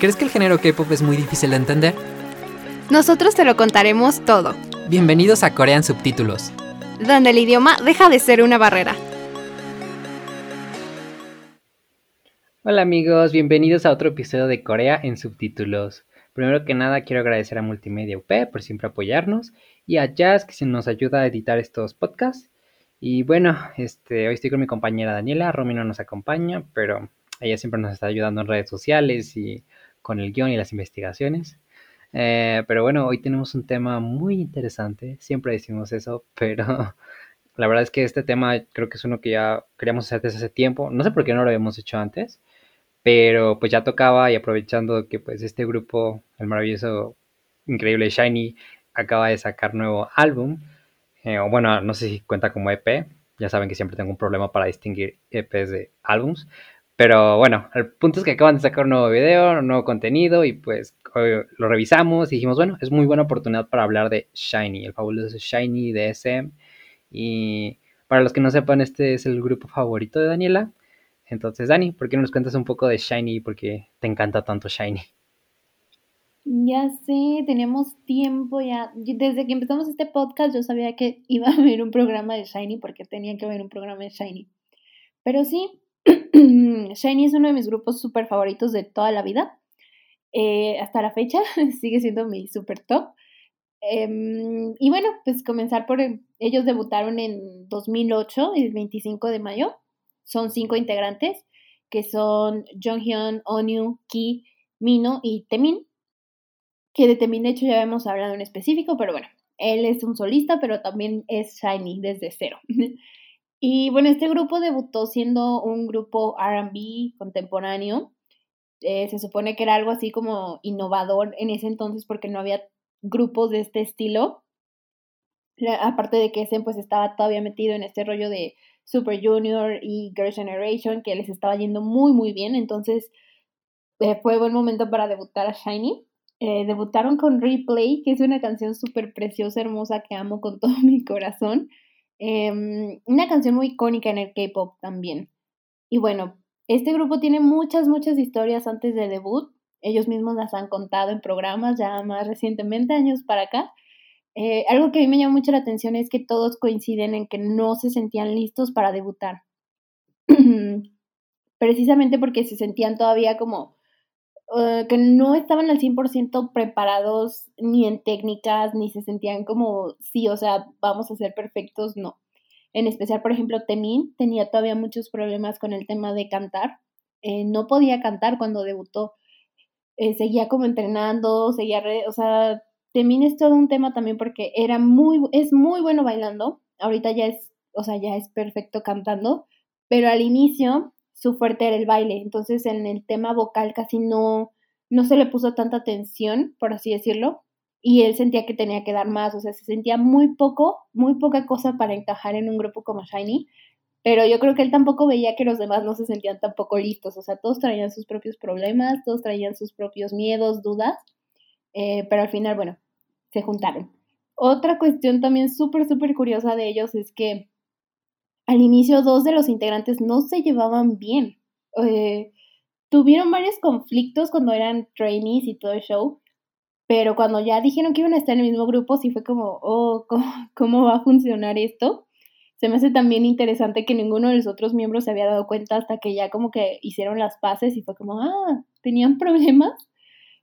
¿Crees que el género K-pop es muy difícil de entender? Nosotros te lo contaremos todo, Bienvenidos a Corean Subtítulos. donde el idioma deja de ser una barrera. Hola amigos, bienvenidos a otro episodio de Corea en subtítulos. Primero que nada quiero agradecer a Multimedia UP por siempre apoyarnos y a Jazz que se nos ayuda a editar estos podcasts. Y bueno, este, hoy estoy con mi compañera Daniela, Romy no nos acompaña, pero ella siempre nos está ayudando en redes sociales y con el guion y las investigaciones. Eh, pero bueno, hoy tenemos un tema muy interesante, siempre decimos eso, pero la verdad es que este tema creo que es uno que ya queríamos hacer desde hace tiempo. No sé por qué no lo habíamos hecho antes, pero pues ya tocaba y aprovechando que pues este grupo, el maravilloso, increíble Shiny, acaba de sacar nuevo álbum, eh, o bueno, no sé si cuenta como EP, ya saben que siempre tengo un problema para distinguir EPs de álbums, pero bueno, el punto es que acaban de sacar un nuevo video, un nuevo contenido y pues lo revisamos y dijimos, bueno, es muy buena oportunidad para hablar de Shiny, el fabuloso Shiny de SM. Y para los que no sepan, este es el grupo favorito de Daniela. Entonces, Dani, ¿por qué no nos cuentas un poco de Shiny y por qué te encanta tanto Shiny? Ya sé, tenemos tiempo ya. Desde que empezamos este podcast yo sabía que iba a haber un programa de Shiny porque tenía que haber un programa de Shiny. Pero sí, Shiny es uno de mis grupos súper favoritos de toda la vida. Eh, hasta la fecha sigue siendo mi super top. Em, y bueno, pues comenzar por... el- Ellos debutaron en 2008, el 25 de mayo. Son cinco integrantes, que son Jonghyun, Onyu, Ki, Mino y Temin que de Temin de hecho ya hemos hablado en específico, pero bueno, él es un solista, pero también es Shiny desde cero. y bueno, este grupo debutó siendo un grupo RB contemporáneo. Eh, se supone que era algo así como innovador en ese entonces porque no había grupos de este estilo. Aparte de que ese pues estaba todavía metido en este rollo de Super Junior y Girl Generation, que les estaba yendo muy muy bien, entonces eh, fue buen momento para debutar a Shiny. Eh, debutaron con Replay, que es una canción súper preciosa, hermosa, que amo con todo mi corazón. Em, una canción muy icónica en el K-Pop también. Y bueno, este grupo tiene muchas, muchas historias antes del debut. Ellos mismos las han contado en programas ya más recientemente, años para acá. Eh, algo que a mí me llama mucho la atención es que todos coinciden en que no se sentían listos para debutar. Precisamente porque se sentían todavía como eh, que no estaban al 100% preparados ni en técnicas, ni se sentían como, sí, o sea, vamos a ser perfectos, no. En especial, por ejemplo, Temin tenía todavía muchos problemas con el tema de cantar. Eh, no podía cantar cuando debutó. Eh, seguía como entrenando, seguía, re- o sea, Temin es todo un tema también porque era muy, es muy bueno bailando. Ahorita ya es, o sea, ya es perfecto cantando, pero al inicio su fuerte era el baile, entonces en el tema vocal casi no, no se le puso tanta atención, por así decirlo, y él sentía que tenía que dar más, o sea, se sentía muy poco, muy poca cosa para encajar en un grupo como Shiny, pero yo creo que él tampoco veía que los demás no se sentían tampoco listos, o sea, todos traían sus propios problemas, todos traían sus propios miedos, dudas, eh, pero al final, bueno, se juntaron. Otra cuestión también súper, súper curiosa de ellos es que al inicio dos de los integrantes no se llevaban bien. Eh, tuvieron varios conflictos cuando eran trainees y todo el show, pero cuando ya dijeron que iban a estar en el mismo grupo, sí fue como, oh, ¿cómo, cómo va a funcionar esto? Se me hace también interesante que ninguno de los otros miembros se había dado cuenta hasta que ya como que hicieron las paces y fue como, ah, tenían problemas.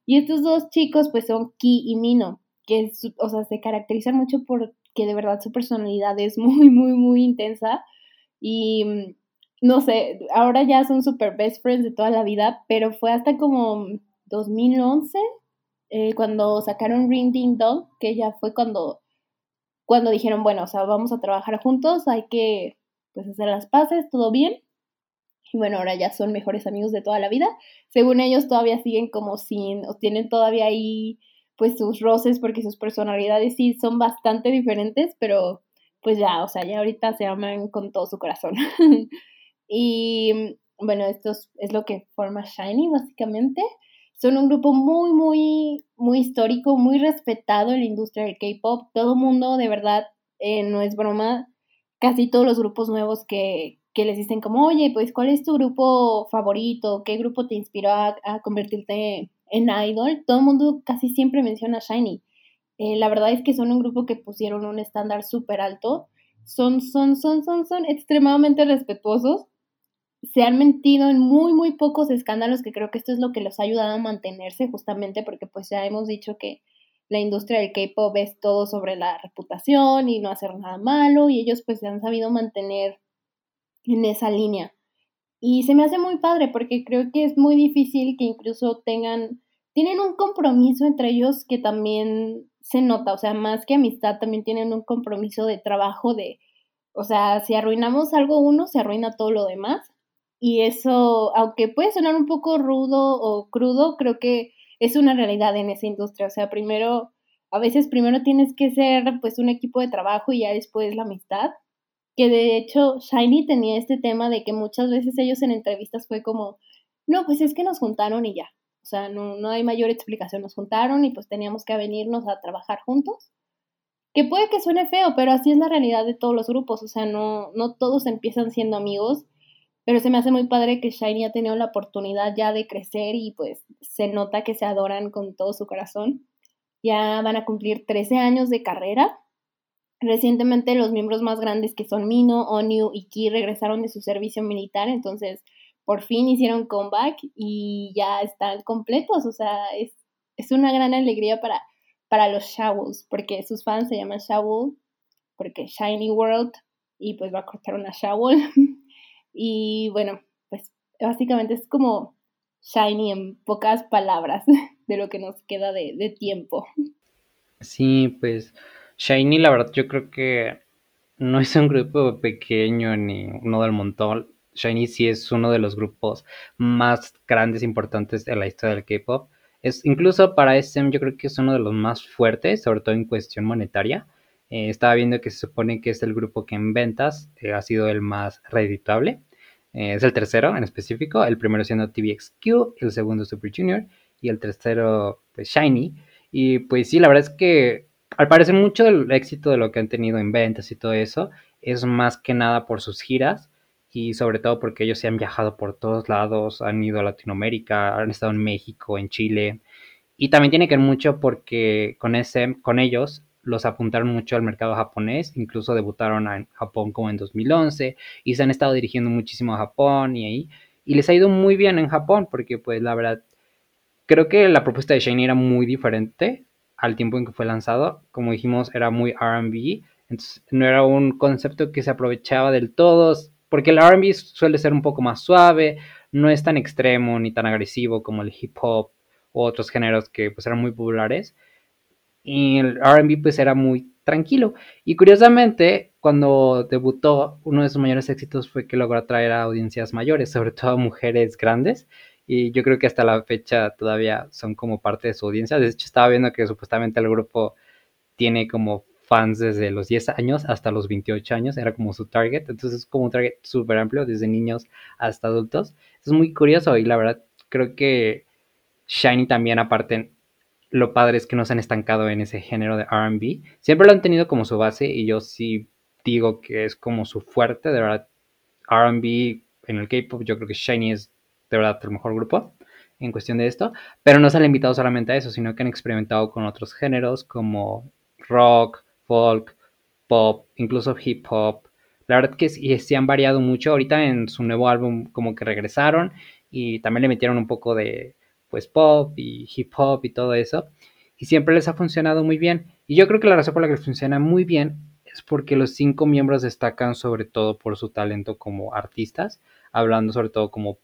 Y estos dos chicos pues son Ki y Mino, que es, o sea, se caracterizan mucho por que de verdad su personalidad es muy, muy, muy intensa y mm, no sé, ahora ya son super best friends de toda la vida, pero fue hasta como 2011 eh, cuando sacaron Ring Ding Dong, que ya fue cuando, cuando dijeron, bueno, o sea, vamos a trabajar juntos, hay que pues hacer las paces, todo bien. Y bueno, ahora ya son mejores amigos de toda la vida. Según ellos todavía siguen como sin, o tienen todavía ahí pues sus roces porque sus personalidades sí son bastante diferentes, pero pues ya, o sea, ya ahorita se aman con todo su corazón. y bueno, esto es, lo que forma Shiny básicamente. Son un grupo muy, muy, muy histórico, muy respetado en la industria del K-Pop. Todo mundo, de verdad, eh, no es broma, casi todos los grupos nuevos que, que les dicen como, oye, pues, ¿cuál es tu grupo favorito? ¿Qué grupo te inspiró a, convertirte en idol? Todo el mundo casi siempre menciona Shiny. Eh, la verdad es que son un grupo que pusieron un estándar súper alto. Son, son, son, son, son extremadamente respetuosos. Se han mentido en muy, muy pocos escándalos, que creo que esto es lo que los ha ayudado a mantenerse, justamente porque pues ya hemos dicho que la industria del K-pop es todo sobre la reputación y no hacer nada malo, y ellos pues se han sabido mantener en esa línea. Y se me hace muy padre porque creo que es muy difícil que incluso tengan, tienen un compromiso entre ellos que también se nota, o sea, más que amistad, también tienen un compromiso de trabajo de, o sea, si arruinamos algo uno, se arruina todo lo demás. Y eso, aunque puede sonar un poco rudo o crudo, creo que es una realidad en esa industria. O sea, primero, a veces primero tienes que ser pues un equipo de trabajo y ya después la amistad que de hecho Shiny tenía este tema de que muchas veces ellos en entrevistas fue como, no, pues es que nos juntaron y ya. O sea, no, no hay mayor explicación, nos juntaron y pues teníamos que venirnos a trabajar juntos. Que puede que suene feo, pero así es la realidad de todos los grupos. O sea, no, no todos empiezan siendo amigos, pero se me hace muy padre que Shiny ha tenido la oportunidad ya de crecer y pues se nota que se adoran con todo su corazón. Ya van a cumplir 13 años de carrera Recientemente los miembros más grandes que son Mino, Onyu y Ki regresaron de su servicio militar, entonces por fin hicieron comeback y ya están completos, o sea, es, es una gran alegría para, para los Shawls, porque sus fans se llaman Shawl, porque Shiny World, y pues va a cortar una Shawl. y bueno, pues básicamente es como Shiny en pocas palabras de lo que nos queda de, de tiempo. Sí, pues Shiny, la verdad, yo creo que no es un grupo pequeño ni uno del montón. Shiny sí es uno de los grupos más grandes e importantes de la historia del K-pop. Es, incluso para SM yo creo que es uno de los más fuertes, sobre todo en cuestión monetaria. Eh, estaba viendo que se supone que es el grupo que en ventas eh, ha sido el más redituable. Eh, es el tercero en específico, el primero siendo TVXQ, el segundo Super Junior y el tercero pues Shiny. Y pues sí, la verdad es que al parecer mucho del éxito de lo que han tenido en ventas y todo eso es más que nada por sus giras y sobre todo porque ellos se han viajado por todos lados, han ido a Latinoamérica, han estado en México, en Chile y también tiene que ver mucho porque con ese, con ellos los apuntaron mucho al mercado japonés, incluso debutaron en Japón como en 2011 y se han estado dirigiendo muchísimo a Japón y ahí y les ha ido muy bien en Japón porque pues la verdad creo que la propuesta de Shiny era muy diferente al tiempo en que fue lanzado. Como dijimos, era muy RB, entonces no era un concepto que se aprovechaba del todo, porque el RB suele ser un poco más suave, no es tan extremo ni tan agresivo como el hip hop u otros géneros que pues eran muy populares. Y el RB pues era muy tranquilo. Y curiosamente, cuando debutó, uno de sus mayores éxitos fue que logró atraer a audiencias mayores, sobre todo a mujeres grandes y yo creo que hasta la fecha todavía son como parte de su audiencia. De hecho, estaba viendo que supuestamente el grupo tiene como fans desde los 10 años hasta los 28 años, era como su target, entonces es como un target súper amplio, desde niños hasta adultos. Es muy curioso y la verdad creo que Shiny también aparte, lo padre es que no se han estancado en ese género de RB, siempre lo han tenido como su base y yo sí digo que es como su fuerte, de verdad, RB en el K-Pop yo creo que Shiny es de verdad el mejor grupo en cuestión de esto, pero no se han limitado solamente a eso, sino que han experimentado con otros géneros como rock, folk, pop, incluso hip hop. La verdad que sí, han variado mucho. Ahorita en su nuevo álbum como que regresaron y también le metieron un poco de pues pop y hip hop y todo eso. Y siempre les ha funcionado muy bien. Y yo creo que la razón por la que les funciona muy bien es porque los cinco miembros destacan sobre todo por su talento como artistas, hablando sobre todo como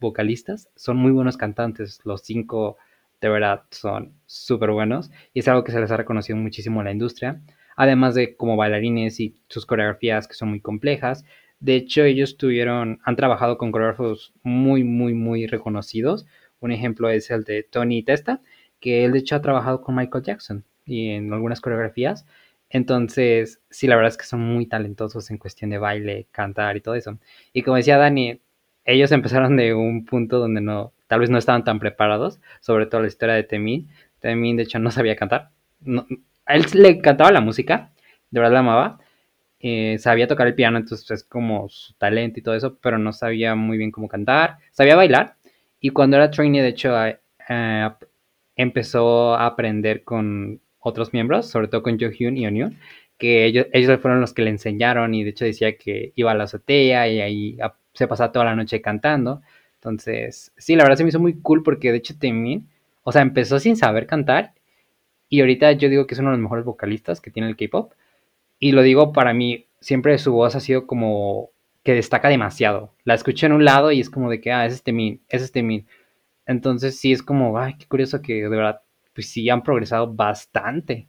vocalistas, son muy buenos cantantes, los cinco de verdad son súper buenos y es algo que se les ha reconocido muchísimo en la industria, además de como bailarines y sus coreografías que son muy complejas. De hecho, ellos tuvieron, han trabajado con coreógrafos muy, muy, muy reconocidos. Un ejemplo es el de Tony Testa, que él de hecho ha trabajado con Michael Jackson y en algunas coreografías. Entonces, sí, la verdad es que son muy talentosos en cuestión de baile, cantar y todo eso. Y como decía Dani, ellos empezaron de un punto donde no, tal vez no estaban tan preparados, sobre todo la historia de Temin. Temin, de hecho, no sabía cantar. a él le cantaba la música, de verdad la amaba. Eh, sabía tocar el piano, entonces es como su talento y todo eso, pero no sabía muy bien cómo cantar. Sabía bailar. Y cuando era trainee, de hecho, empezó a aprender con otros miembros, sobre todo con Jo Hyun y Onyun, que ellos, ellos fueron los que le enseñaron y de hecho decía que iba a la azotea y ahí se pasaba toda la noche cantando. Entonces, sí, la verdad se me hizo muy cool porque de hecho Temin, o sea, empezó sin saber cantar y ahorita yo digo que es uno de los mejores vocalistas que tiene el K-pop. Y lo digo para mí, siempre su voz ha sido como que destaca demasiado. La escuché en un lado y es como de que, ah, es este Min, es este Min. Entonces sí es como, ay, qué curioso que de verdad, pues sí han progresado bastante.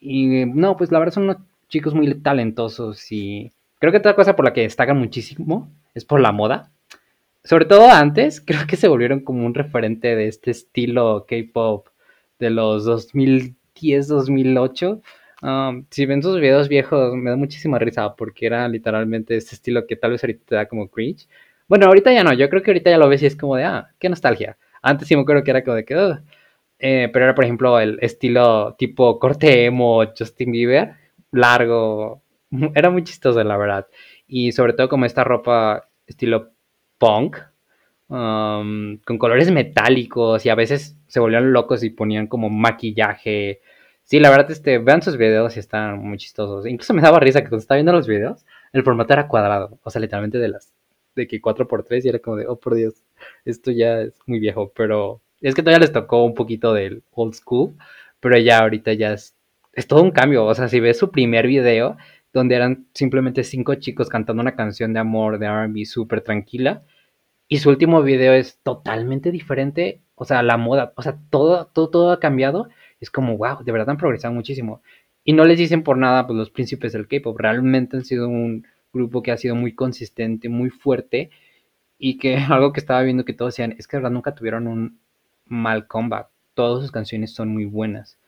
Y no, pues la verdad son unos chicos muy talentosos y creo que otra cosa por la que destacan muchísimo es por la moda. Sobre todo antes, creo que se volvieron como un referente de este estilo K-pop de los 2010, 2008. Um, si ven sus videos viejos, me da muchísima risa porque era literalmente este estilo que tal vez ahorita te da como cringe. Bueno, ahorita ya no, yo creo que ahorita ya lo ves y es como de, ah, qué nostalgia. Antes sí me acuerdo que era como de que, eh, pero era por ejemplo el estilo tipo corte emo, Justin Bieber, largo, era muy chistoso la verdad. Y sobre todo como esta ropa estilo punk, um, con colores metálicos y a veces se volvían locos y ponían como maquillaje. Sí, la verdad, este, vean sus videos y están muy chistosos. Incluso me daba risa que cuando estaba viendo los videos, el formato era cuadrado, o sea, literalmente de las de que 4x3 y era como de, oh por Dios, esto ya es muy viejo, pero es que todavía les tocó un poquito del old school, pero ya ahorita ya es, es todo un cambio, o sea, si ves su primer video, donde eran simplemente cinco chicos cantando una canción de amor de RB súper tranquila, y su último video es totalmente diferente, o sea, la moda, o sea, todo, todo, todo ha cambiado, es como, wow, de verdad han progresado muchísimo. Y no les dicen por nada, pues los príncipes del K-pop realmente han sido un, grupo que ha sido muy consistente, muy fuerte y que algo que estaba viendo que todos decían es que verdad nunca tuvieron un mal comeback. Todas sus canciones son muy buenas.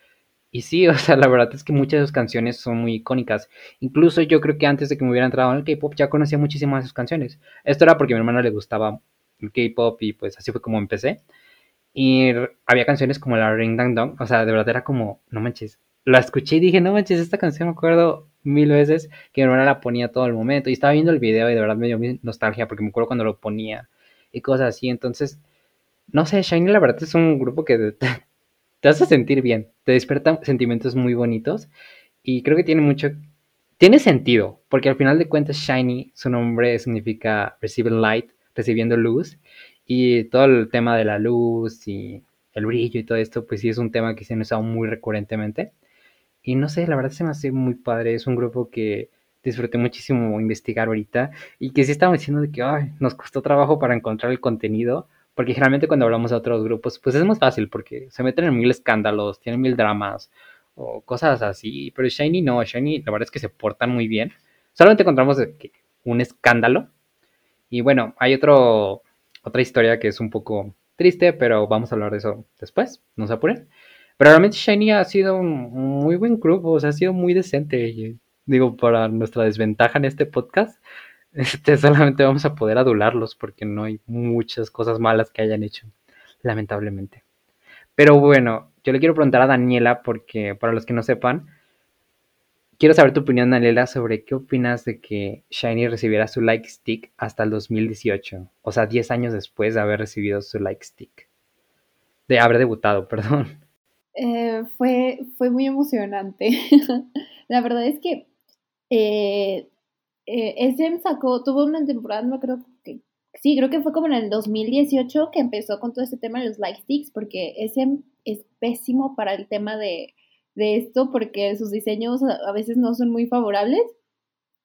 Y sí, o sea, la verdad es que muchas de sus canciones son muy icónicas. Incluso yo creo que antes de que me hubiera entrado en el K-pop ya conocía muchísimas de sus canciones. Esto era porque a mi hermana le gustaba el K-pop y pues así fue como empecé. Y había canciones como la Ring Dang Dong, o sea, de verdad era como, no manches. La escuché y dije, no manches, esta canción me acuerdo mil veces que mi hermana la ponía todo el momento. Y estaba viendo el video y de verdad me dio nostalgia porque me acuerdo cuando lo ponía y cosas así. Entonces, no sé, Shiny la verdad es un grupo que te, hace sentir bien, te despierta sentimientos muy bonitos y creo que tiene mucho, tiene sentido, porque al final de cuentas Shiny, su nombre significa receiving light, recibiendo luz y todo el tema de la luz y el brillo y todo esto, pues sí es un tema que se ha usado muy recurrentemente. Y no sé, la verdad se me hace muy padre. Es un grupo que disfruté muchísimo investigar ahorita y que sí estamos diciendo de que nos costó trabajo para encontrar el contenido. Porque generalmente cuando hablamos de otros grupos, pues es más fácil porque se meten en mil escándalos, tienen mil dramas o cosas así. Pero Shiny no, Shiny la verdad es que se portan muy bien. Solamente encontramos un escándalo. Y bueno, hay otro, otra historia que es un poco triste, pero vamos a hablar de eso después, no se apuren. Pero realmente Shiny ha sido un muy buen grupo, o sea, ha sido muy decente. digo, para nuestra desventaja en este podcast, este, solamente vamos a poder adularlos porque no hay muchas cosas malas que hayan hecho, lamentablemente. Pero bueno, yo le quiero preguntar a Daniela porque para los que no sepan, quiero saber tu opinión, Daniela, sobre qué opinas de que Shiny recibiera su like stick hasta el 2018, o sea, 10 años después de haber recibido su like stick, de haber debutado, perdón. Eh, fue, fue muy emocionante. la verdad es que eh, eh, SM sacó, tuvo una temporada, no creo que, sí, creo que fue como en el 2018 que empezó con todo este tema de los light sticks, porque SM es pésimo para el tema de, de esto, porque sus diseños a, veces no son muy favorables.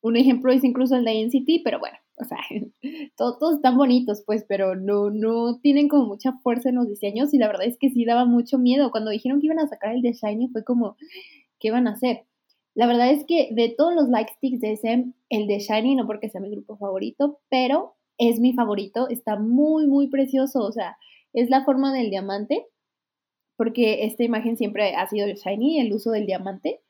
Un ejemplo es incluso el de NCT, pero bueno, o sea, todos, están bonitos, pues, pero no, no tienen como mucha fuerza en los diseños y la verdad es que sí daba mucho miedo. Cuando dijeron que iban a sacar el de Shiny fue como, ¿qué van a hacer? La verdad es que de todos los like sticks de SM, el de Shiny, no porque sea mi grupo favorito, pero es mi favorito, está muy, muy precioso, o sea, es la forma del diamante, porque esta imagen siempre ha sido el shiny, el uso del diamante.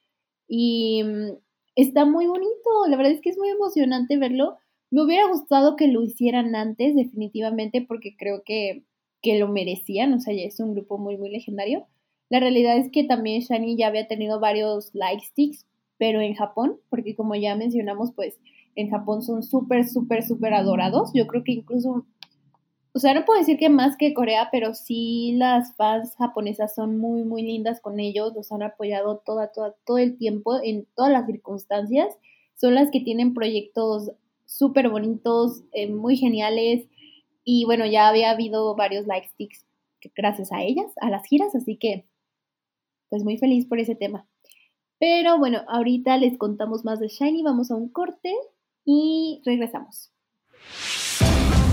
Y mm, está muy bonito, la verdad es que es muy emocionante verlo. Me hubiera gustado que lo hicieran antes, definitivamente, porque creo que, que lo merecían, o sea, ya es un grupo muy, muy legendario. La realidad es que también Shiny ya había tenido varios like sticks, pero en Japón, porque como ya mencionamos, pues en Japón son súper, súper, súper adorados. Yo creo que incluso, o sea, no puedo decir que más que Corea, pero sí las fans japonesas son muy, muy lindas con ellos, los han apoyado toda, toda, todo el tiempo, en todas las circunstancias. Son las que tienen proyectos súper bonitos, eh, muy geniales. Y bueno, ya había habido varios like sticks gracias a ellas, a las giras, así que pues muy feliz por ese tema. Pero bueno, ahorita les contamos más de Shiny, vamos a un corte y regresamos.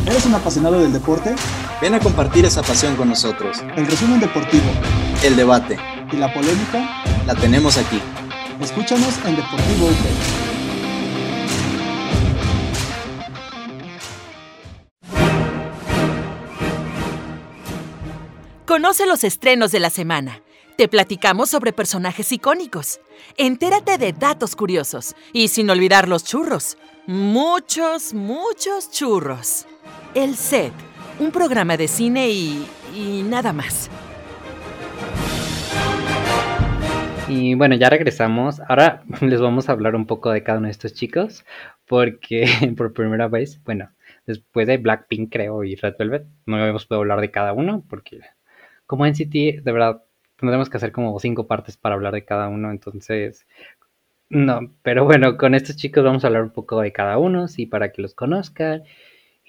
¿Eres un apasionado del deporte? Ven a compartir esa pasión con nosotros. El resumen deportivo. El debate. Y la polémica. La tenemos aquí. Escúchanos en Deportivo UP. Conoce los estrenos de la semana te platicamos sobre personajes icónicos. Entérate de datos curiosos y sin olvidar los churros. Muchos, muchos churros. El Set, un programa de cine y, y nada más. Y bueno, ya regresamos. Ahora les vamos a hablar un poco de cada uno de estos chicos, porque por primera vez, bueno, después de Blackpink creo y Red Velvet, no habíamos podido hablar de cada uno, porque como NCT, de verdad, tendremos que hacer como cinco partes para hablar de cada uno, entonces, no, pero bueno, con estos chicos vamos a hablar un poco de cada uno, sí, para que los conozcan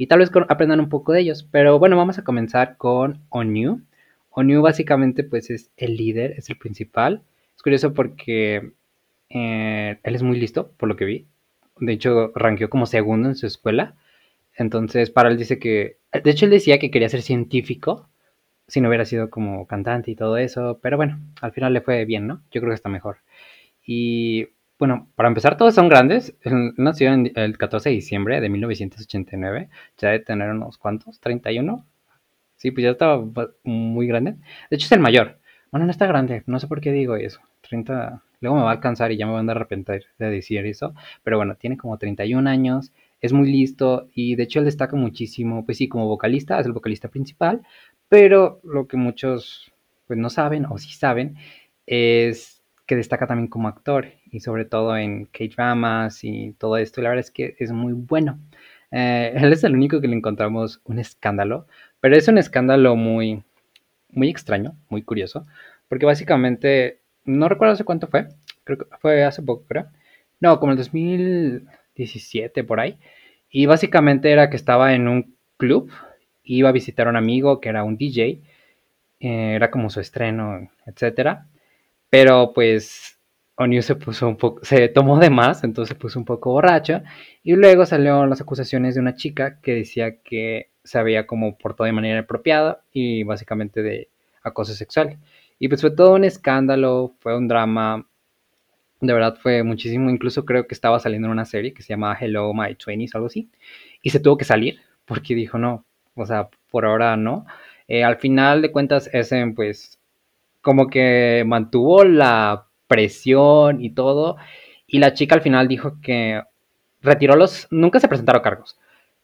y tal vez aprendan un poco de ellos, pero bueno, vamos a comenzar con Onyu. Onyu básicamente pues es el líder, es el principal. Es curioso porque eh, él es muy listo, por lo que vi. De hecho, ranqueó como segundo en su escuela. Entonces, para él dice que... De hecho, él decía que quería ser científico, si no hubiera sido como cantante y todo eso, pero bueno, al final le fue bien, ¿no? Yo creo que está mejor. Y bueno, para empezar, todos son grandes. Nació el 14 de diciembre de 1989, ya de tener unos cuantos, 31. Sí, pues ya estaba muy grande. De hecho, es el mayor. Bueno, no está grande, no sé por qué digo eso. 30, luego me va a alcanzar y ya me van a arrepentir de decir eso. Pero bueno, tiene como 31 años, es muy listo y de hecho él destaca muchísimo, pues sí, como vocalista, es el vocalista principal, pero lo que muchos pues no saben o sí saben es que destaca también como actor y sobre todo en K-dramas y todo esto. Y la verdad es que es muy bueno. Eh, él es el único que le encontramos un escándalo, pero es un escándalo muy, muy extraño, muy curioso, porque básicamente, no recuerdo hace cuánto fue, creo que fue hace poco, creo. No, como el 2017 por ahí. Y básicamente era que estaba en un club iba a visitar a un amigo que era un DJ, eh, era como su estreno, etcétera. Pero pues O'Neill se puso un poco, se tomó de más, entonces se puso un poco borracho. Y luego salieron las acusaciones de una chica que decía que se había como portado de manera apropiada y básicamente de acoso sexual. Y pues fue todo un escándalo, fue un drama, de verdad fue muchísimo, incluso creo que estaba saliendo en una serie que se llama Hello My Twenties, algo así, y se tuvo que salir porque dijo, no, o sea, por ahora no. Eh, al final de cuentas, ese pues como que mantuvo la presión y todo. Y la chica al final dijo que retiró los, nunca se presentaron cargos,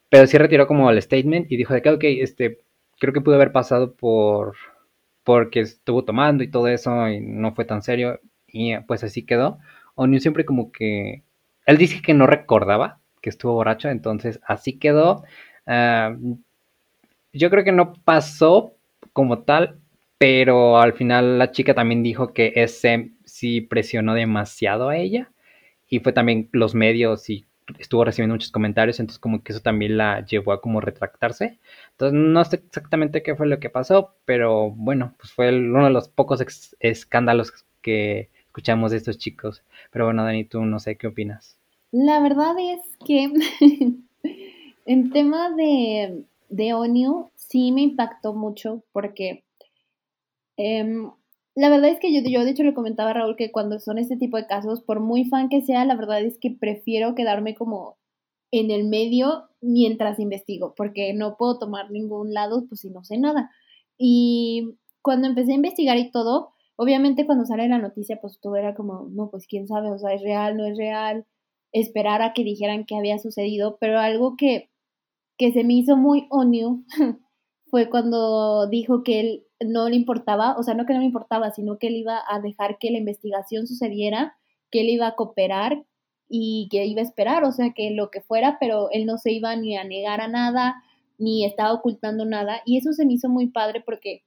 pero sí retiró como el statement y dijo de que, ok, este, creo que pudo haber pasado por, porque estuvo tomando y todo eso y no fue tan serio y pues así quedó. O'Neill siempre como que, él dice que no recordaba que estuvo borracho, entonces así quedó. Ah, yo creo que no pasó como tal, pero al final la chica también dijo que ese sí presionó demasiado a ella y fue también los medios y estuvo recibiendo muchos comentarios, entonces como que eso también la llevó a como retractarse. Entonces no sé exactamente qué fue lo que pasó, pero bueno, pues fue uno de los pocos escándalos que escuchamos de estos chicos. Pero bueno, Dani, tú no sé qué opinas. La verdad es que en tema de de Onio sí me impactó mucho porque em, la verdad es que yo, yo de hecho le comentaba a Raúl que cuando son este tipo de casos, por muy fan que sea, la verdad es que prefiero quedarme como en el medio mientras investigo, porque no puedo tomar ningún lado pues si no sé nada. Y cuando empecé a investigar y todo, obviamente cuando sale la noticia, pues todo era como, no, pues quién sabe, o sea, es real, no es real, esperar a que dijeran que había sucedido, pero algo que, que se me hizo muy onio fue cuando dijo que él no le importaba, o sea, no que no le importaba, sino que él iba a dejar que la investigación sucediera, que él iba a cooperar y que iba a esperar, o sea, que lo que fuera, pero él no se iba ni a negar a nada, ni estaba ocultando nada, y eso se me hizo muy padre porque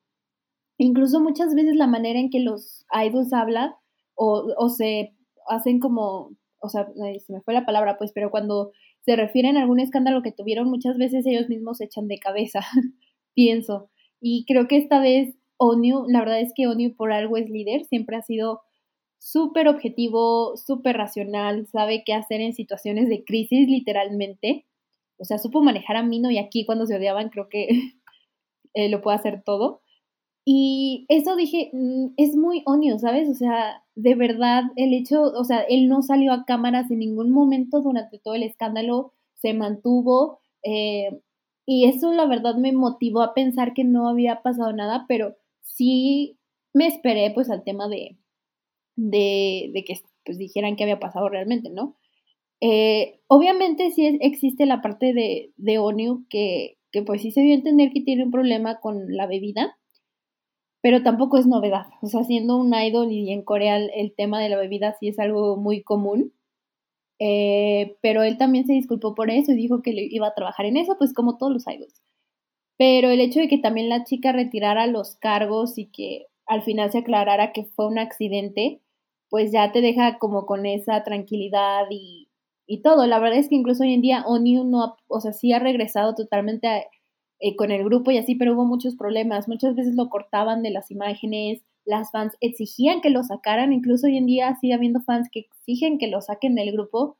incluso muchas veces la manera en que los idols hablan o, o se hacen como, o sea, se me fue la palabra, pues, pero cuando se refieren a algún escándalo que tuvieron, muchas veces ellos mismos se echan de cabeza, pienso. Y creo que esta vez ONU, la verdad es que ONU por algo es líder, siempre ha sido súper objetivo, súper racional, sabe qué hacer en situaciones de crisis literalmente. O sea, supo manejar a Mino y aquí cuando se odiaban creo que eh, lo puede hacer todo. Y eso dije, mm, es muy ONU, ¿sabes? O sea, de verdad, el hecho, o sea, él no salió a cámaras en ningún momento durante todo el escándalo, se mantuvo, eh, y eso la verdad me motivó a pensar que no había pasado nada, pero sí me esperé pues al tema de, de, de que pues, dijeran que había pasado realmente, ¿no? Eh, obviamente sí existe la parte de, de que, que pues sí se dio a entender que tiene un problema con la bebida, pero tampoco es novedad. O sea, siendo un idol y en Corea el, tema de la bebida sí es algo muy común. Eh, pero él también se disculpó por eso y dijo que iba a trabajar en eso, pues como todos los idols. Pero el hecho de que también la chica retirara los cargos y que al final se aclarara que fue un accidente, pues ya te deja como con esa tranquilidad y, y todo. La verdad es que incluso hoy en día ONU no, o sea, sí ha regresado totalmente eh, con el grupo y así, pero hubo muchos problemas. Muchas veces lo cortaban de las imágenes, las fans exigían que lo sacaran, incluso hoy en día sigue habiendo fans que exigen que lo saquen del grupo,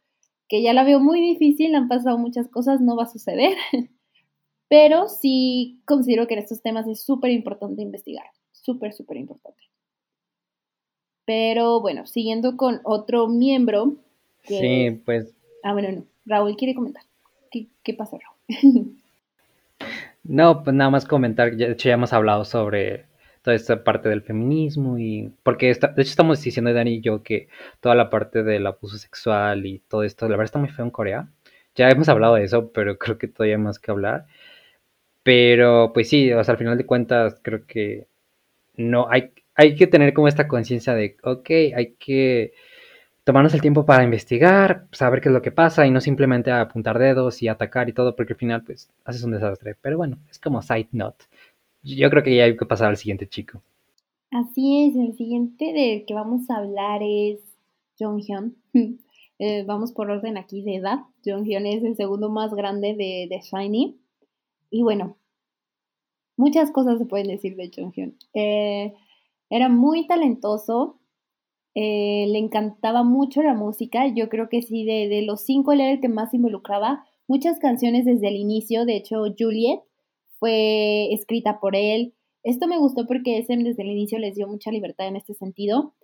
que ya la veo muy difícil, han pasado muchas cosas, no va a suceder, pero sí considero que en estos temas es súper importante investigar, súper, súper importante. Pero bueno, siguiendo con otro miembro. sí, pues. Ah, bueno, no. Raúl quiere comentar. ¿Qué, qué pasó, Raúl? no, pues nada más comentar, de hecho ya hemos hablado sobre toda esta parte del feminismo y porque de hecho estamos diciendo Dani y yo que toda la parte del abuso sexual y todo esto, la verdad está muy feo en Corea. Ya hemos hablado de eso, pero creo que todavía hay más que hablar. Pero pues sí, o sea, al final de cuentas creo que no hay, hay que tener como esta conciencia de, ok, hay que tomarnos el tiempo para investigar, saber qué es lo que pasa y no simplemente apuntar dedos y atacar y todo, porque al final pues haces un desastre. Pero bueno, es como side note. Yo creo que ya hay que pasar al siguiente chico. Así es, el siguiente del que vamos a hablar es Jonghyun. eh, vamos por orden aquí de edad. Jonghyun es el segundo más grande de, de Shiny. Y bueno, muchas cosas se pueden decir de Jonghyun. Eh, era muy talentoso, eh, le encantaba mucho la música. Yo creo que sí, de, los cinco él era el que más involucraba. Muchas canciones desde el inicio, de hecho, Juliet fue escrita por él. Esto me gustó porque SM desde el inicio les dio mucha libertad en este sentido.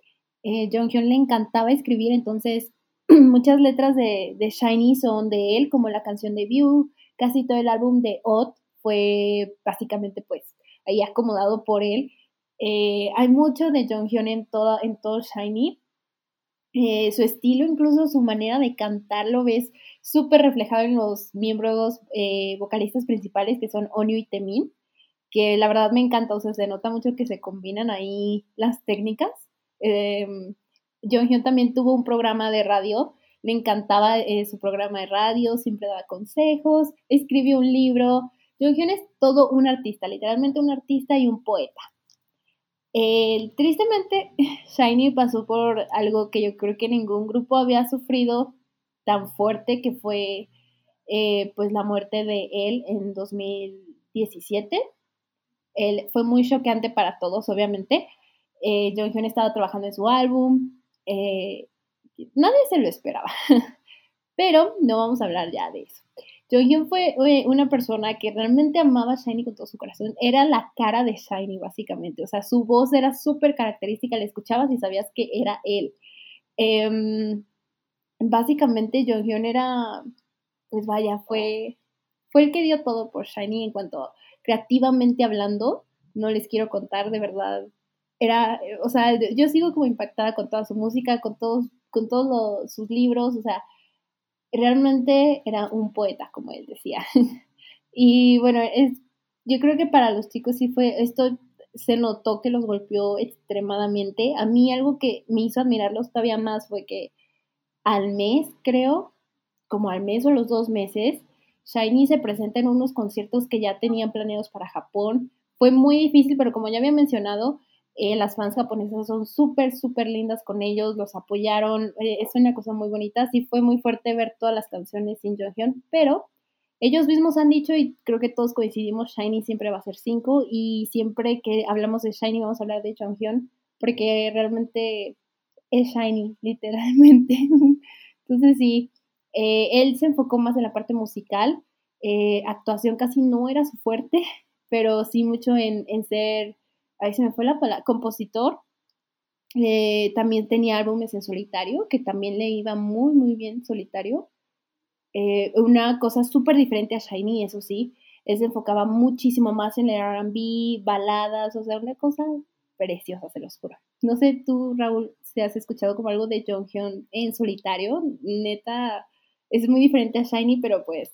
Eh, Jonghyun le encantaba escribir, entonces muchas letras de, de, Shiny son de él, como la canción de View, casi todo el álbum de Odd fue básicamente pues ahí acomodado por él. Eh, hay mucho de Jonghyun en todo, en todo Shiny. Eh, su estilo, incluso su manera de cantar, lo ves súper reflejado en los miembros eh, vocalistas principales que son Onyu y Temin, que la verdad me encanta, o sea, se nota mucho que se combinan ahí las técnicas. Eh, Jonghyun también tuvo un programa de radio, le encantaba eh, su programa de radio, siempre daba consejos, escribió un libro. Jonghyun es todo un artista, literalmente un artista y un poeta. Tristemente, Shiny pasó por algo que yo creo que ningún grupo había sufrido tan fuerte que fue eh, pues la muerte de él en 2017. Él, fue muy choqueante para todos, obviamente. Eh, Jonghyun estaba trabajando en su álbum. Eh, nadie se lo esperaba. Pero no vamos a hablar ya de eso. Jonghyun fue una persona que realmente amaba a Shiny con todo su corazón. Era la cara de Shiny, básicamente. O sea, su voz era súper característica. Le escuchabas y sabías que era él. Eh, básicamente Jonghyun era, pues vaya, fue, fue el que dio todo por Shiny en cuanto creativamente hablando. no les quiero contar, de verdad. Era, o sea, yo sigo como impactada con toda su música, con todos, con todos sus libros, o sea, realmente era un poeta, como él decía. y bueno, es, yo creo que para los chicos sí fue, esto se notó que los golpeó extremadamente. A mí algo que me hizo admirarlos todavía más fue que al mes, creo, como al mes o los dos meses, Shiny se presenta en unos conciertos que ya tenían planeados para Japón. Fue muy difícil, pero como ya había mencionado, eh, las fans japonesas son súper, súper lindas con ellos, los apoyaron, eh, es una cosa muy bonita. Sí fue muy fuerte ver todas las canciones sin Jonghyun, pero ellos mismos han dicho, y creo que todos coincidimos, Shiny siempre va a ser 5, y siempre que hablamos de Shiny vamos a hablar de Jonghyun, porque realmente es Shiny, literalmente. Entonces sí, eh, él se enfocó más en la parte musical, actuación casi no era su fuerte, pero sí mucho en, en ser ahí se me fue la palabra, compositor. Eh, también tenía álbumes en solitario, que también le iba muy, muy bien solitario. Eh, una cosa súper diferente a Shiny, eso sí, él se enfocaba muchísimo más en el RB, baladas, o sea, una cosa preciosa, se los juro. No sé tú, Raúl, si has escuchado como algo de Jonghyun en solitario, neta, es muy diferente a Shiny, pero pues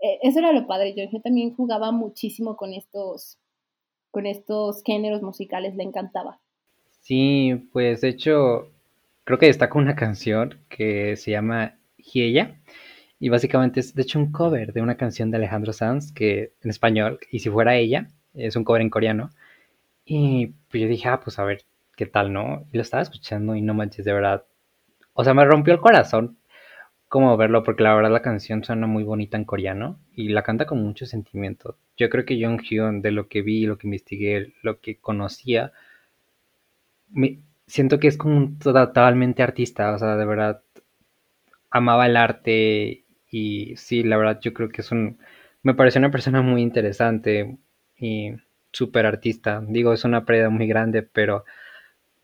eh, eso era lo padre. Jonghyun también jugaba muchísimo con estos con estos géneros musicales le encantaba. Sí, pues de hecho, creo que destaca una canción que se llama Hieya. Y básicamente es de hecho un cover de una canción de Alejandro Sanz, que en español, y si fuera ella, es un cover en coreano. Y pues yo dije, ah, pues a ver, ¿qué tal, no? Y lo estaba escuchando y no manches, de verdad. O sea, me rompió el corazón como verlo, porque la verdad la canción suena muy bonita en coreano y la canta con mucho sentimiento. Yo creo que Jung Hyun, de lo que vi, lo que investigué, lo que conocía, me, siento que es como un totalmente artista, o sea, de verdad amaba el arte y sí, la verdad yo creo que es un, me parece una persona muy interesante y súper artista. Digo, es una pérdida muy grande, pero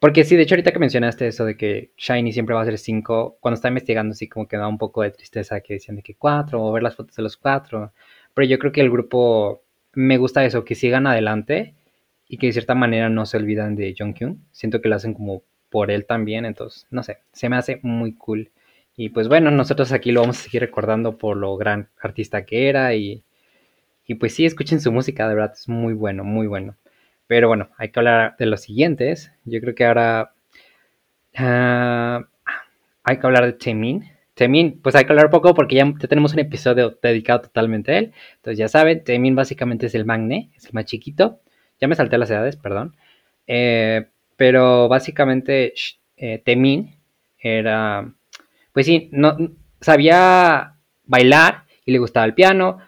porque sí, de hecho, ahorita que mencionaste eso de que Shiny siempre va a ser 5, cuando estaba investigando, sí, como que da un poco de tristeza que decían de que 4 o ver las fotos de los 4. Pero yo creo que el grupo me gusta eso, que sigan adelante y que de cierta manera no se olvidan de Jonghyun. Siento que lo hacen como por él también, entonces, no sé, se me hace muy cool. Y pues bueno, nosotros aquí lo vamos a seguir recordando por lo gran artista que era y, y pues sí, escuchen su música, de verdad, es muy bueno, muy bueno. Pero bueno, hay que hablar de los siguientes. Yo creo que ahora ah, hay que hablar de Temin. Temin, pues hay que hablar poco porque ya, tenemos un episodio dedicado totalmente a él. Entonces ya saben, Temin básicamente es el magne, es el más chiquito. Ya me salté las edades, perdón. Eh, pero básicamente eh, Temin era, pues sí, no, sabía bailar y le gustaba el piano.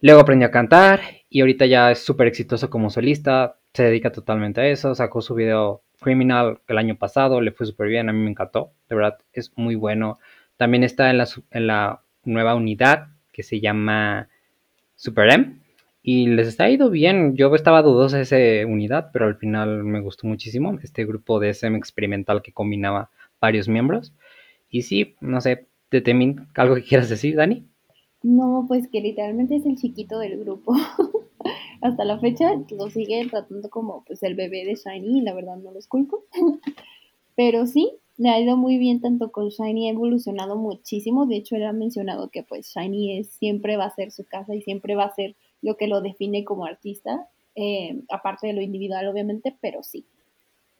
Luego aprendió a cantar y ahorita ya es súper exitoso como solista se dedica totalmente a eso. Sacó su video Criminal el año pasado, le fue súper bien, a mí me encantó, de verdad es muy bueno. También está en la, en la nueva unidad que se llama Super M y les está ido bien. Yo estaba dudosa de esa unidad, pero al final me gustó muchísimo este grupo de SM experimental que combinaba varios miembros. Y sí, no sé, de Temin, ¿algo que quieras decir, Dani? No, pues que literalmente es el chiquito del grupo. hasta la fecha lo siguen tratando como pues el bebé de Shiny y la verdad no los culpo. Pero sí, le ha ido muy bien tanto con Shiny, ha evolucionado muchísimo. De hecho, él ha mencionado que pues Shiny es, siempre va a ser su casa y siempre va a ser lo que lo define como artista, eh, aparte de lo individual obviamente, pero sí.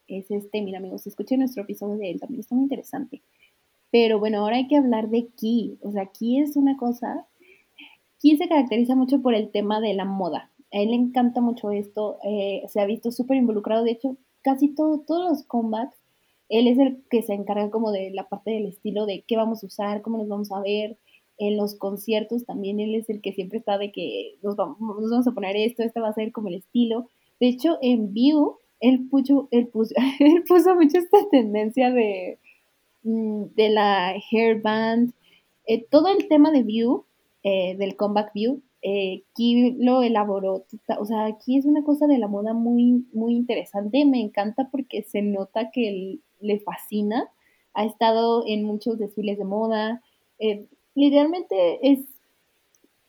Es este, mira amigos, escuchen nuestro episodio de él, también está muy interesante. Pero bueno, ahora hay que hablar de Ki. O sea, Ki es una cosa. Ki se caracteriza mucho por el tema de la moda. A él le encanta mucho esto, eh, se ha visto súper involucrado, de hecho, casi todo, todos los combats, él es el que se encarga como de la parte del estilo, de qué vamos a usar, cómo nos vamos a ver, en los conciertos también él es el que siempre está de que nos vamos, a poner esto, este va a ser como el estilo. De hecho, en View, él puso, él puso, él puso mucho esta tendencia de, mm, de la hairband, eh, todo el tema de View, eh, del comeback View, eh, lo elaboró, o sea, aquí es una cosa de la moda muy, muy interesante, me encanta porque se nota que le fascina, ha estado en muchos desfiles de moda, eh, literalmente es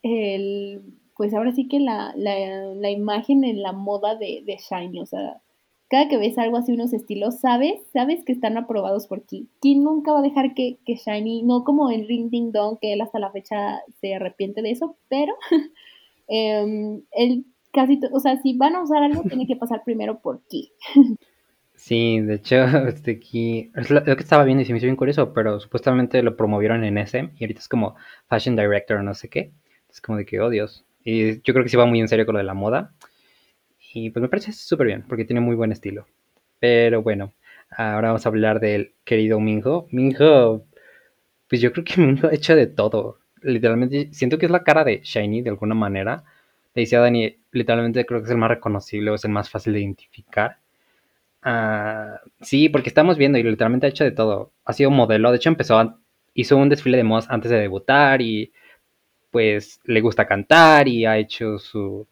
el, pues ahora sí que la, la, la imagen en la moda de, de Shiny, o sea, cada que ves algo así, unos estilos, sabes, sabes que están aprobados por Ki. Ki nunca va a dejar que, que Shiny, no como el Ring Ding Dong, que él hasta la fecha se arrepiente de eso, pero eh, él casi, o sea, si van a usar algo, tiene que pasar primero por Ki. Sí, de hecho, este aquí, es lo, que estaba viendo y se me hizo bien curioso, pero supuestamente lo promovieron en SM y ahorita es como Fashion Director o no sé qué. Es como de que, oh Dios. Y yo creo que sí va muy en serio con lo de la moda. Y pues me parece súper bien, porque tiene muy buen estilo. Pero bueno, ahora vamos a hablar del querido Minho. Minho, pues yo creo que Minho ha hecho de todo. Literalmente, siento que es la cara de Shiny de alguna manera. Le decía a Dani, literalmente creo que es el más reconocible o es el más fácil de identificar. Uh, sí, porque estamos viendo y literalmente ha hecho de todo. Ha sido modelo, de hecho empezó, hizo un desfile de modas antes de debutar y pues le gusta cantar y ha hecho su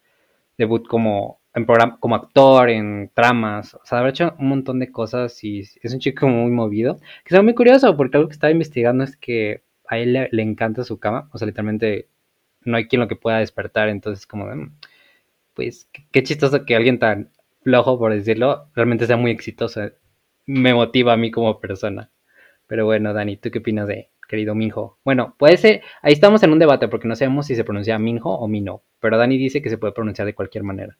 debut como en programa, como actor, en tramas, o sea, ha hecho un montón de cosas y es un chico muy movido. Que es muy curioso porque algo que estaba investigando es que a él le, encanta su cama, o sea, literalmente no hay quien lo que pueda despertar, entonces como, pues, qué chistoso que alguien tan flojo, por decirlo, realmente sea muy exitoso. Me motiva a mí como persona. Pero bueno, Dani, ¿tú qué opinas de querido Minho? Bueno, puede ser, ahí estamos en un debate porque no sabemos si se pronuncia Minho o Mino, pero Dani dice que se puede pronunciar de cualquier manera.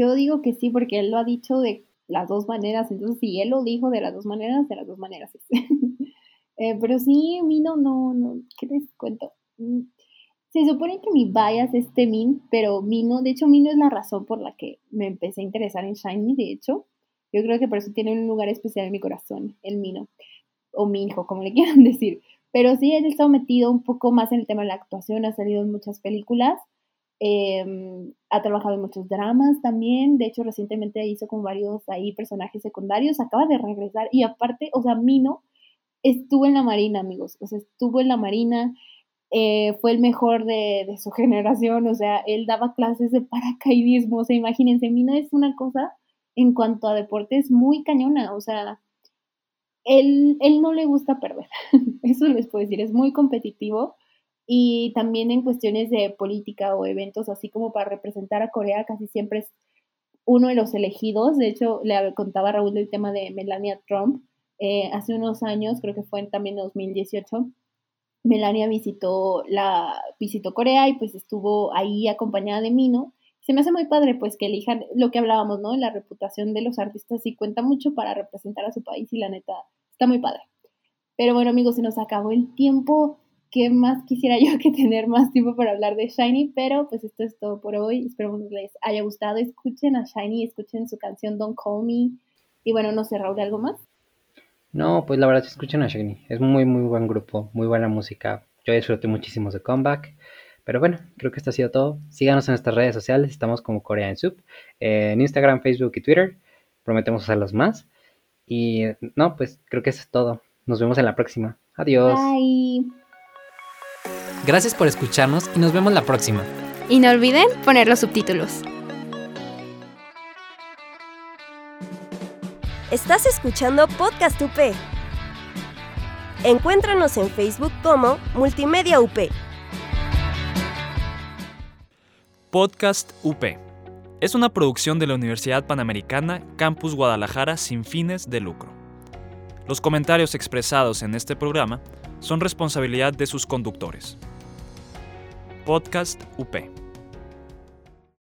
Yo digo que sí, porque él lo ha dicho de las dos maneras, entonces si él lo dijo de las dos maneras, de las dos maneras. eh, pero sí, Mino no, no, ¿qué les cuento? Se supone que mi bias es Temin, pero Mino, de hecho Mino es la razón por la que me empecé a interesar en Shiny, de hecho. Yo creo que por eso tiene un lugar especial en mi corazón, el Mino, o Minho, como le quieran decir. Pero sí, él está metido un poco más en el tema de la actuación, ha salido en muchas películas, eh, ha trabajado en muchos dramas también, de hecho recientemente hizo con varios ahí personajes secundarios, acaba de regresar y aparte, o sea, Mino estuvo en la Marina, amigos, o sea, estuvo en la Marina, eh, fue el mejor de, de, su generación, o sea, él daba clases de paracaidismo, o sea, imagínense, Mino es una cosa en cuanto a deportes muy cañona, o sea, él, él no le gusta perder, eso les puedo decir, es muy competitivo y también en cuestiones de política o eventos, así como para representar a Corea, casi siempre es uno de los elegidos, de hecho, le contaba Raúl del tema de Melania Trump, eh, hace unos años, creo que fue en, también en 2018, Melania visitó, la, visitó Corea y pues estuvo ahí acompañada de Mino. Se me hace muy padre pues que elijan lo que hablábamos, ¿no? La reputación de los artistas y cuenta mucho para representar a su país y la neta está muy padre. Pero bueno amigos, se nos acabó el tiempo. ¿Qué más quisiera yo que tener más tiempo para hablar de Shiny? Pero pues esto es todo por hoy. Espero que les haya gustado. Escuchen a Shiny, escuchen su canción Don't Call Me. Y bueno, no sé, Raúl, ¿algo más? No, pues la verdad, escuchen a Shiny. Es muy, muy buen grupo, muy buena música. Yo disfruté muchísimo de Comeback. Pero bueno, creo que esto ha sido todo. Síganos en nuestras redes sociales. Estamos como Corea en Sub. Eh, en Instagram, Facebook y Twitter. Prometemos hacerlos más. Y no, pues creo que eso es todo. Nos vemos en la próxima. Adiós. Bye. Gracias por escucharnos y nos vemos la próxima. Y no olviden poner los subtítulos. Estás escuchando Podcast UP. Encuéntranos en Facebook como Multimedia UP. Podcast UP. Es una producción de la Universidad Panamericana Campus Guadalajara sin fines de lucro. Los comentarios expresados en este programa son responsabilidad de sus conductores. Podcast UP.